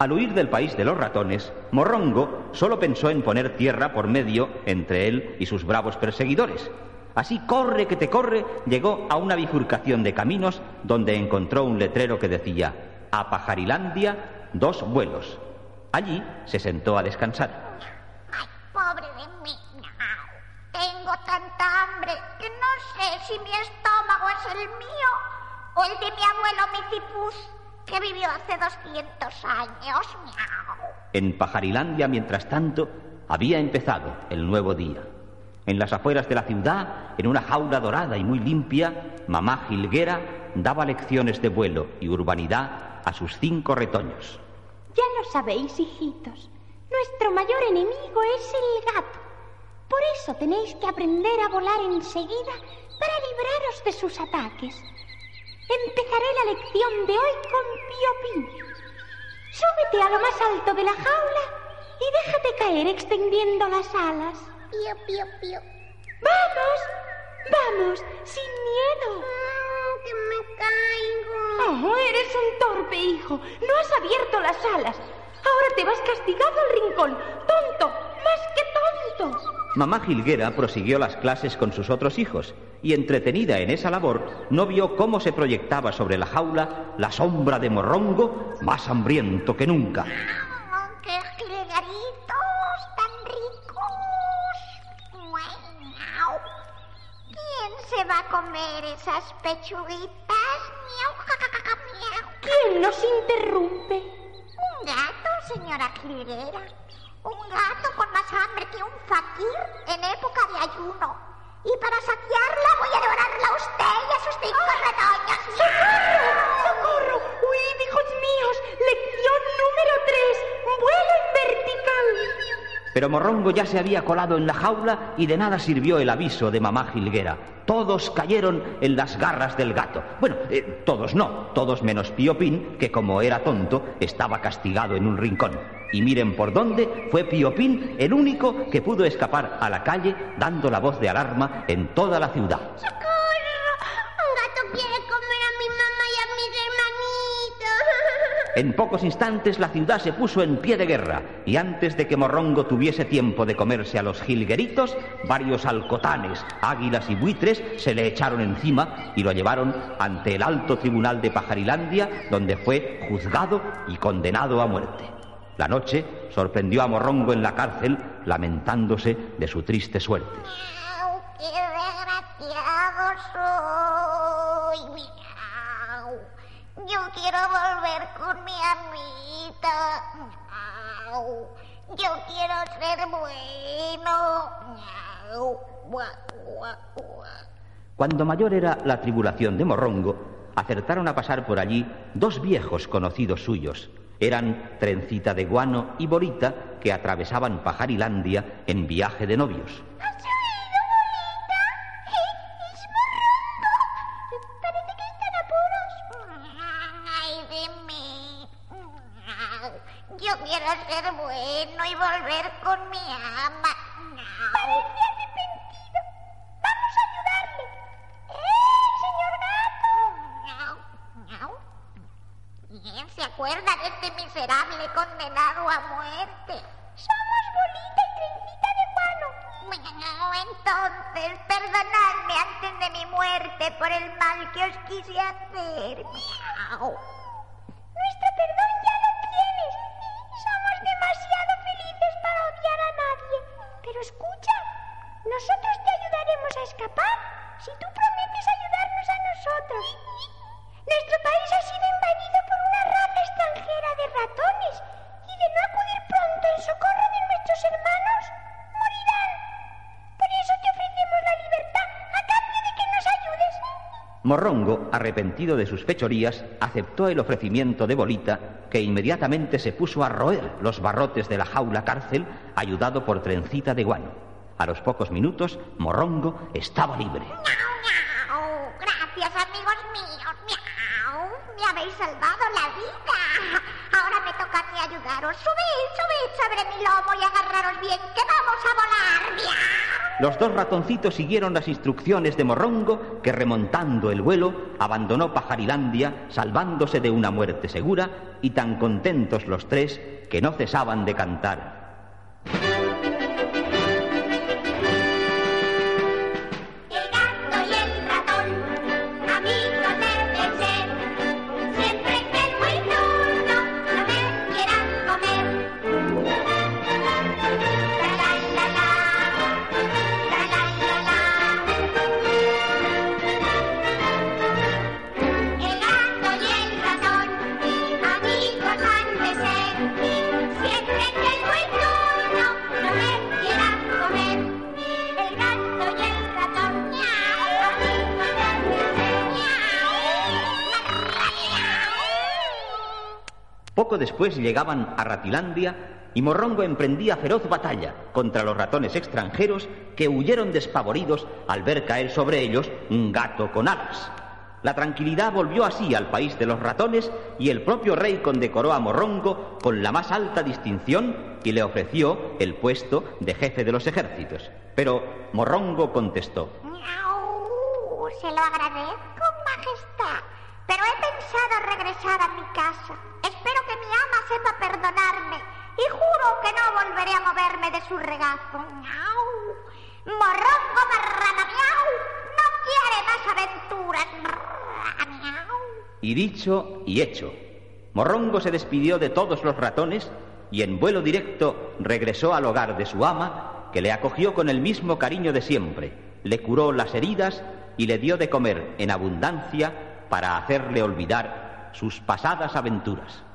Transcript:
Al huir del país de los ratones, Morrongo solo pensó en poner tierra por medio entre él y sus bravos perseguidores. Así corre que te corre, llegó a una bifurcación de caminos donde encontró un letrero que decía A Pajarilandia, dos vuelos. Allí se sentó a descansar. Ay, pobre de mí. Tengo tanta hambre que no sé si mi estómago es el mío o el de mi abuelo Mitipus que vivió hace 200 años. Miau. En Pajarilandia, mientras tanto, había empezado el nuevo día. En las afueras de la ciudad, en una jaula dorada y muy limpia, mamá Gilguera daba lecciones de vuelo y urbanidad a sus cinco retoños. Ya lo sabéis, hijitos. Nuestro mayor enemigo es el gato. Por eso tenéis que aprender a volar enseguida para libraros de sus ataques. Empezaré la lección de hoy con Pío Pín. Súbete a lo más alto de la jaula y déjate caer extendiendo las alas. Pío, pío, pío. ¡Vamos! ¡Vamos! ¡Sin miedo! Mm, que me caigo. Oh, eres un torpe, hijo. No has abierto las alas. Ahora te vas castigado al rincón. Tonto, más que tonto. Mamá Gilguera prosiguió las clases con sus otros hijos y entretenida en esa labor no vio cómo se proyectaba sobre la jaula la sombra de Morrongo más hambriento que nunca. Oh, ¡Qué jilgaritos tan ricos! Miau. ¿Quién se va a comer esas pechuguitas? Miau, ja, ja, ja, ja, miau. ¿Quién nos interrumpe? Un gato, señora jilguera. Un gato con más hambre que un fakir en época de ayuno. Y para saciarla voy a devorarla a usted y a sus cinco retoños. ¡Socorro! ¡Socorro! ¡Huid, hijos míos! Lección número 3. Vuelo en vertical. Pero Morrongo ya se había colado en la jaula y de nada sirvió el aviso de mamá Gilguera. Todos cayeron en las garras del gato. Bueno, eh, todos no, todos menos Pío Pín, que como era tonto, estaba castigado en un rincón. Y miren por dónde fue Pío Pín el único que pudo escapar a la calle dando la voz de alarma en toda la ciudad. En pocos instantes la ciudad se puso en pie de guerra y antes de que Morrongo tuviese tiempo de comerse a los jilgueritos, varios alcotanes, águilas y buitres se le echaron encima y lo llevaron ante el alto tribunal de Pajarilandia, donde fue juzgado y condenado a muerte. La noche sorprendió a Morrongo en la cárcel, lamentándose de su triste suerte. ¡Qué desgraciado soy! Yo quiero volver con mi amita. Yo quiero ser bueno. Cuando mayor era la tribulación de Morrongo, acertaron a pasar por allí dos viejos conocidos suyos. Eran Trencita de Guano y Borita, que atravesaban Pajarilandia en viaje de novios. Y volver con mi ama. Parece arrepentido. Vamos a ayudarle. ¡Eh, señor gato! ¿Quién se acuerda de este miserable condenado a muerte? Somos Bolita y Trencita de Guano. Entonces, perdonadme antes de mi muerte por el mal que os quise hacer. Miau. Nuestro Morrongo, arrepentido de sus fechorías, aceptó el ofrecimiento de Bolita, que inmediatamente se puso a roer los barrotes de la jaula cárcel, ayudado por Trencita de Guano. A los pocos minutos, Morrongo estaba libre. Gracias, amigos míos. Miau. Me habéis salvado la vida. Ahora me toca a mí ayudar agarraros. Subid, subid sobre mi lomo y agarraros bien, que vamos a volar. ¡Miau! Los dos ratoncitos siguieron las instrucciones de Morrongo, que remontando el vuelo abandonó Pajarilandia, salvándose de una muerte segura, y tan contentos los tres que no cesaban de cantar. Poco después llegaban a Ratilandia y Morrongo emprendía feroz batalla contra los ratones extranjeros que huyeron despavoridos al ver caer sobre ellos un gato con alas. La tranquilidad volvió así al país de los ratones y el propio rey condecoró a Morrongo con la más alta distinción y le ofreció el puesto de jefe de los ejércitos. Pero Morrongo contestó, Miau, se lo agradezco, Majestad, pero he pensado regresar a mi casa. Espero que mi ama sepa perdonarme y juro que no volveré a moverme de su regazo. Miau. Morrongo marrana, miau, no quiere más aventuras. Miau. Y dicho y hecho, Morrongo se despidió de todos los ratones y en vuelo directo regresó al hogar de su ama, que le acogió con el mismo cariño de siempre, le curó las heridas y le dio de comer en abundancia para hacerle olvidar sus pasadas aventuras.